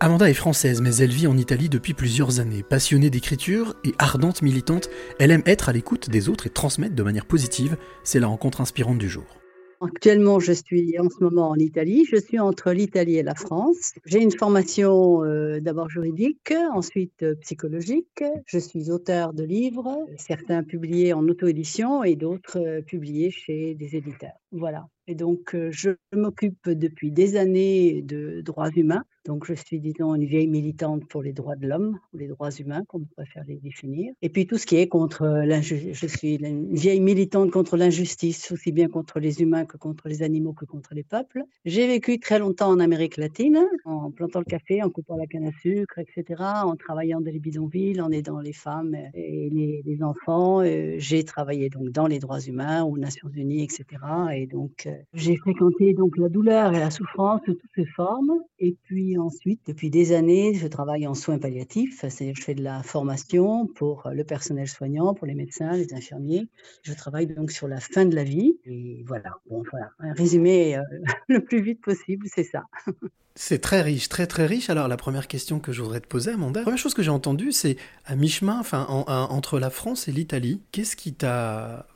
Amanda est française, mais elle vit en Italie depuis plusieurs années. Passionnée d'écriture et ardente militante, elle aime être à l'écoute des autres et transmettre de manière positive. C'est la rencontre inspirante du jour. Actuellement, je suis en ce moment en Italie. Je suis entre l'Italie et la France. J'ai une formation euh, d'abord juridique, ensuite euh, psychologique. Je suis auteur de livres, certains publiés en auto-édition et d'autres euh, publiés chez des éditeurs. Voilà. Et donc, je m'occupe depuis des années de droits humains. Donc, je suis, disons, une vieille militante pour les droits de l'homme, ou les droits humains, comme on préfère les définir. Et puis, tout ce qui est contre l'injustice. Je suis une vieille militante contre l'injustice, aussi bien contre les humains que contre les animaux que contre les peuples. J'ai vécu très longtemps en Amérique latine, en plantant le café, en coupant la canne à sucre, etc., en travaillant dans les bidonvilles, en aidant les femmes et les, les enfants. J'ai travaillé donc dans les droits humains, aux Nations Unies, etc. Et donc, j'ai fréquenté donc la douleur et la souffrance sous toutes ses formes. Et puis ensuite, depuis des années, je travaille en soins palliatifs, je fais de la formation pour le personnel soignant, pour les médecins, les infirmiers. Je travaille donc sur la fin de la vie. Et voilà, bon, voilà. un résumé euh, le plus vite possible, c'est ça. C'est très riche, très très riche. Alors la première question que je voudrais te poser, Amanda, la première chose que j'ai entendue, c'est à mi-chemin, enfin entre la France et l'Italie, qu'est-ce qui t'a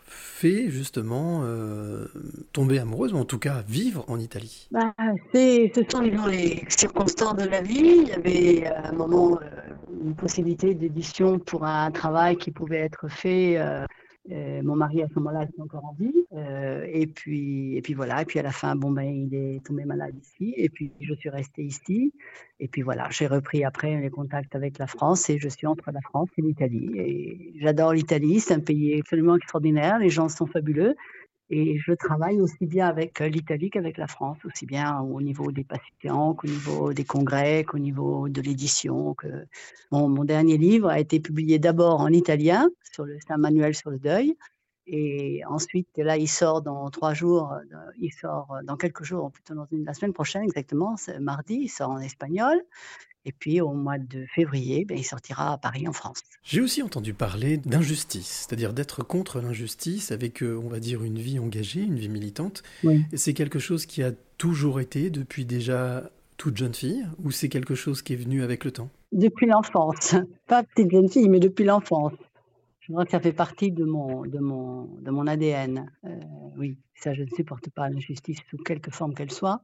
fait justement euh, tomber amoureuse, ou en tout cas vivre en Italie? Bah, Ce sont les circonstances de la vie. Il y avait à un moment euh, une possibilité d'édition pour un travail qui pouvait être fait. Euh, euh, mon mari à ce moment-là était encore en vie. Euh, et, puis, et puis voilà. Et puis à la fin, bon, ben, il est tombé malade ici. Et puis je suis restée ici. Et puis voilà, j'ai repris après les contacts avec la France et je suis entre la France et l'Italie. Et j'adore l'Italie. C'est un pays absolument extraordinaire. Les gens sont fabuleux. Et je travaille aussi bien avec euh, l'Italie qu'avec la France, aussi bien au niveau des patients qu'au niveau des congrès, qu'au niveau de l'édition. Que... mon dernier livre a été publié d'abord en italien, sur le, c'est un manuel sur le deuil, et ensuite, là, il sort dans trois jours, euh, il sort euh, dans quelques jours, plutôt dans une, la semaine prochaine exactement, c'est mardi, il sort en espagnol. Et puis au mois de février, ben, il sortira à Paris en France. J'ai aussi entendu parler d'injustice, c'est-à-dire d'être contre l'injustice avec, euh, on va dire, une vie engagée, une vie militante. Oui. C'est quelque chose qui a toujours été depuis déjà toute jeune fille ou c'est quelque chose qui est venu avec le temps? Depuis l'enfance. Pas petite jeune fille, mais depuis l'enfance. Je crois que ça fait partie de mon, de mon, ADN. Euh, oui, ça, je ne supporte pas l'injustice sous quelque forme qu'elle soit.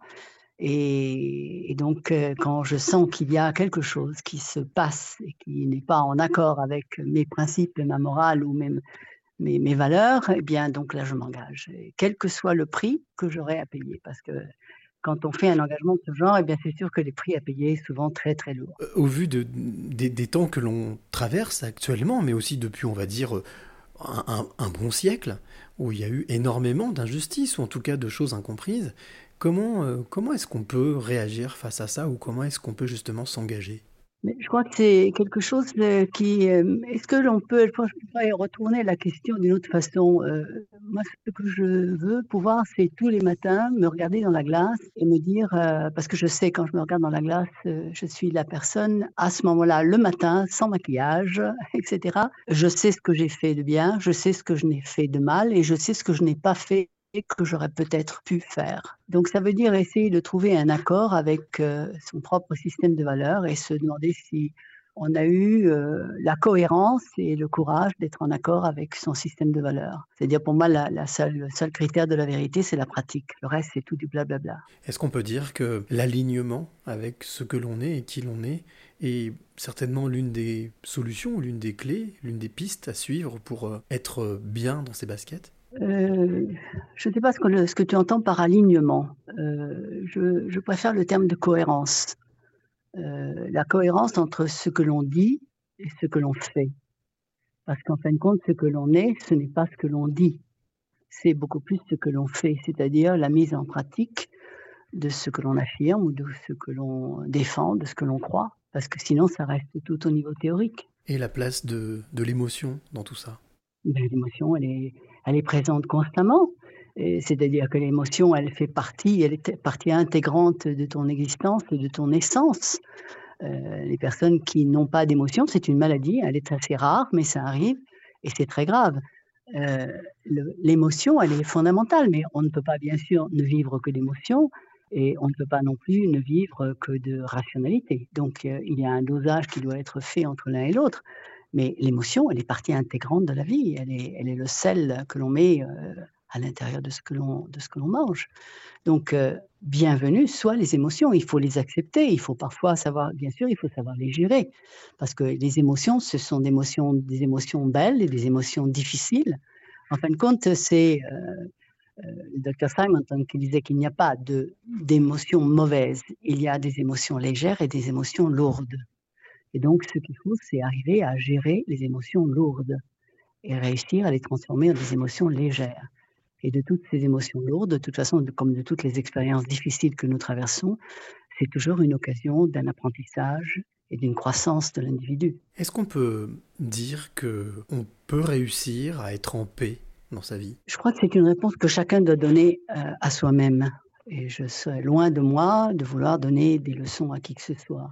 Et, donc, euh, quand je sens qu'il y a quelque chose qui se passe et qui n'est pas en accord avec mes principes et ma morale ou même mes, mes valeurs, eh bien, donc là, je m'engage, quel que soit le prix que j'aurai à payer, parce que quand on fait un engagement de ce genre, eh bien, c'est sûr que les prix à payer sont souvent très très lourds. Euh, au vu de, des, temps que l'on traverse actuellement, mais aussi depuis, on va dire, un, bon siècle, où il y a eu énormément d'injustices, ou en tout cas de choses incomprises, Comment, euh, comment est-ce qu'on peut réagir face à ça ou comment est-ce qu'on peut justement s'engager? Je crois que c'est quelque chose euh, qui. Euh, est-ce que l'on peut, je retourner la question d'une autre façon. moi, ce que je veux pouvoir, c'est tous les matins me regarder dans la glace et me dire, parce que je sais quand je me regarde dans la glace, je suis la personne à ce moment-là, le matin, sans maquillage, etc. Je sais ce que j'ai fait de bien, je sais ce que je n'ai fait de mal et je sais ce que je n'ai pas fait que j'aurais peut-être pu faire. Donc ça veut dire essayer de trouver un accord avec euh, son propre système de valeurs et se demander si on a eu euh, la cohérence et le courage d'être en accord avec son système de valeurs. C'est-à-dire pour moi, la, seule, le seul critère de la vérité, c'est la pratique. Le reste, c'est tout du blablabla. Est-ce qu'on peut dire que l'alignement avec ce que l'on est et qui l'on est est certainement l'une des solutions, l'une des clés, l'une des pistes à suivre pour euh, être bien dans ses baskets? Euh, je ne sais pas ce que, ce que, tu entends par alignement. Euh, je, je, préfère le terme de cohérence. Euh, la cohérence entre ce que l'on dit et ce que l'on fait. Parce qu'en fin de compte, ce que l'on est, ce n'est pas ce que l'on dit. C'est beaucoup plus ce que l'on fait, c'est-à-dire la mise en pratique de ce que l'on affirme ou de ce que l'on défend, de ce que l'on croit. Parce que sinon, ça reste tout au niveau théorique. Et la place de, de l'émotion dans tout ça ben, L'émotion, elle est, elle est présente constamment. C'est-à-dire que l'émotion, elle fait partie, elle est partie intégrante de ton existence de ton essence. Euh, les personnes qui n'ont pas d'émotion, c'est une maladie, elle est assez rare, mais ça arrive et c'est très grave. Euh, l'émotion, elle est fondamentale, mais on ne peut pas bien sûr ne vivre que d'émotion. Et on ne peut pas non plus ne vivre que de rationalité. Donc, euh, il y a un dosage qui doit être fait entre l'un et l'autre. Mais l'émotion, elle est partie intégrante de la vie. Elle est, elle est le sel que l'on met euh, à l'intérieur de ce que l'on de ce que l'on mange. Donc, euh, bienvenue soient les émotions. Il faut les accepter. Il faut parfois savoir, bien sûr, il faut savoir les gérer, parce que les émotions, ce sont des émotions, des émotions belles et des émotions difficiles. En fin de compte, c'est euh, le docteur Simonton qui disait qu'il n'y a pas d'émotions mauvaises, il y a des émotions légères et des émotions lourdes. Et donc, ce qu'il faut, c'est arriver à gérer les émotions lourdes et réussir à les transformer en des émotions légères. Et de toutes ces émotions lourdes, de toute façon, comme de toutes les expériences difficiles que nous traversons, c'est toujours une occasion d'un apprentissage et d'une croissance de l'individu. Est-ce qu'on peut dire que on peut réussir à être en paix dans sa vie? Je crois que c'est une réponse que chacun doit donner euh, à soi-même. Et je serais loin de moi de vouloir donner des leçons à qui que ce soit.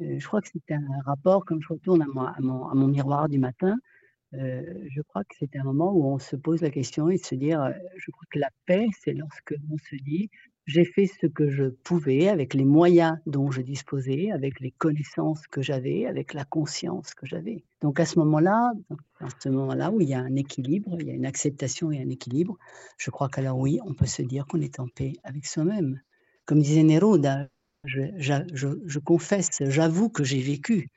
Euh, je crois que c'est un rapport, comme je retourne à, mon, miroir du matin, euh, je crois que c'est un moment où on se pose la question et se dire, je crois que la paix, c'est lorsque on se dit, j'ai fait ce que je pouvais avec les moyens dont je disposais, avec les connaissances que j'avais, avec la conscience que j'avais. Donc à ce moment-là, à ce moment-là où il y a un équilibre, il y a une acceptation et un équilibre, je crois qu'alors oui, on peut se dire qu'on est en paix avec soi-même. Comme disait Neruda, je, je, je confesse, j'avoue que j'ai vécu.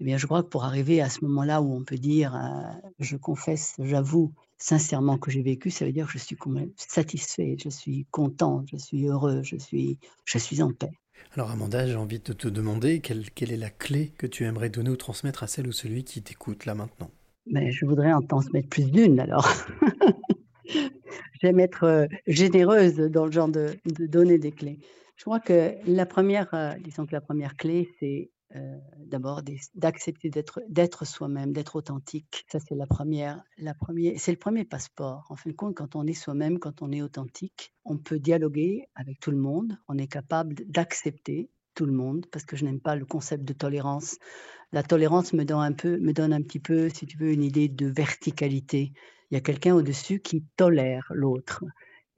Eh bien, je crois que pour arriver à ce moment-là où on peut dire, euh, je confesse, j'avoue sincèrement que j'ai vécu, ça veut dire que je suis satisfait, je suis content, je suis heureux, je suis, je suis en paix. Alors Amanda, j'ai envie de te demander quelle, quelle, est la clé que tu aimerais donner ou transmettre à celle ou celui qui t'écoute là maintenant? Mais Je voudrais en transmettre plus d'une alors. J'aime être euh, généreuse dans le genre de, donner des clés. Je crois que la première, euh, disons que la première clé, c'est euh, d'abord d'accepter d'être soi-même, d'être authentique. Ça c'est la première, la première, c'est le premier passeport. En fin de compte, quand on est soi-même, quand on est authentique, on peut dialoguer avec tout le monde. On est capable d'accepter tout le monde parce que je n'aime pas le concept de tolérance. La tolérance me donne un peu, me donne un petit peu, si tu veux, une idée de verticalité. Il y a quelqu'un au-dessus qui tolère l'autre.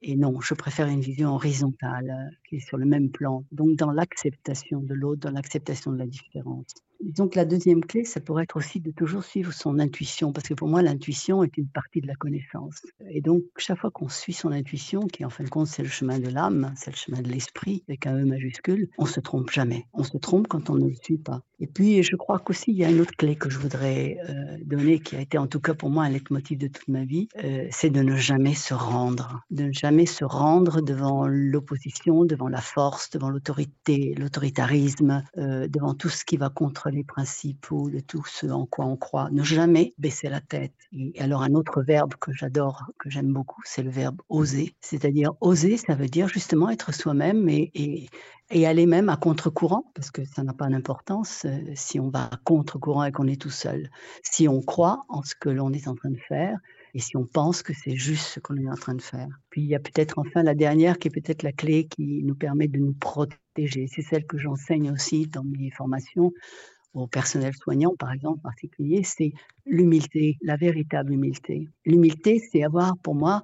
Et non, je préfère une vision horizontale, euh, qui est sur le même plan, donc dans l'acceptation de l'autre, dans l'acceptation de la différence. Donc la deuxième clé, ça pourrait être aussi de toujours suivre son intuition, parce que pour moi, l'intuition est une partie de la connaissance. Et donc, chaque fois qu'on suit son intuition, qui en fin de compte, c'est le chemin de l'âme, c'est le chemin de l'esprit, avec un E majuscule, on se trompe jamais. On se trompe quand on ne le suit pas. Et puis, je crois qu'aussi, il y a une autre clé que je voudrais euh, donner, qui a été en tout cas pour moi un leitmotiv de toute ma vie, euh, c'est de ne jamais se rendre, de ne jamais se rendre devant l'opposition, la force, devant l'autorité, l'autoritarisme, euh, devant tout ce qui va contre les principaux de tout ce en quoi on croit. Ne jamais baisser la tête. Et alors un autre verbe que j'adore, que j'aime beaucoup, c'est le verbe oser. C'est-à-dire oser, ça veut dire justement être soi-même et, aller même à contre-courant, parce que ça n'a pas d'importance euh, si on va à contre-courant et qu'on est tout seul. Si on croit en ce que l'on est en train de faire, et si on pense que c'est juste ce qu'on est en train de faire. Puis il y a peut-être enfin la dernière qui est peut-être la clé qui nous permet de nous protéger. C'est celle que j'enseigne aussi dans mes formations au personnel soignant, par exemple, en particulier, c'est l'humilité, la véritable humilité. L'humilité, c'est avoir pour moi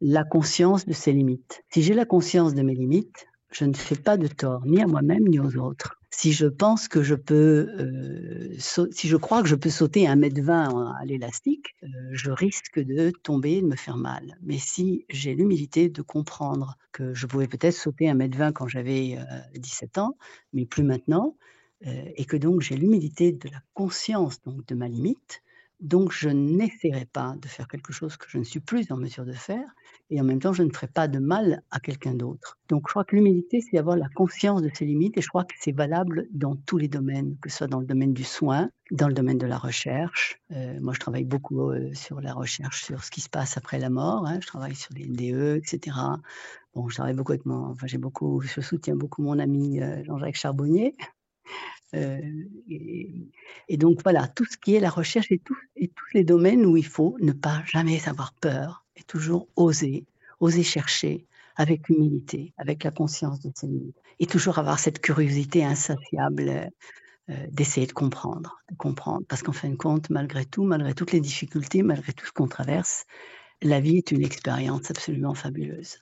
la conscience de ses limites. Si j'ai la conscience de mes limites, je ne fais pas de tort, ni à moi-même, ni aux autres. Si je pense que je peux, euh, si je crois que je peux sauter un mètre vingt à l'élastique, euh, je risque de tomber et de me faire mal. Mais si j'ai l'humilité de comprendre que je pouvais peut-être sauter un mètre vingt quand j'avais euh, 17 ans, mais plus maintenant, euh, et que donc j'ai l'humilité de la conscience donc de ma limite, donc je n'essaierai pas de faire quelque chose que je ne suis plus en mesure de faire, et en même temps je ne ferai pas de mal à quelqu'un d'autre. Donc je crois que l'humilité, c'est avoir la conscience de ses limites, et je crois que c'est valable dans tous les domaines, que ce soit dans le domaine du soin, dans le domaine de la recherche. Euh, moi, je travaille beaucoup euh, sur la recherche, sur ce qui se passe après la mort. Hein. Je travaille sur les NDE, etc. Bon, je travaille beaucoup avec mon, enfin, j'ai beaucoup, je soutiens beaucoup mon ami euh, Jean-Jacques Charbonnier, euh, et, donc voilà, tout ce qui est la recherche et, et tous les domaines où il faut ne pas jamais avoir peur et toujours oser, oser chercher avec humilité, avec la conscience de ses limites et toujours avoir cette curiosité insatiable euh, d'essayer de comprendre, de comprendre. Parce qu'en fin de compte, malgré tout, malgré toutes les difficultés, malgré tout ce qu'on traverse, la vie est une expérience absolument fabuleuse.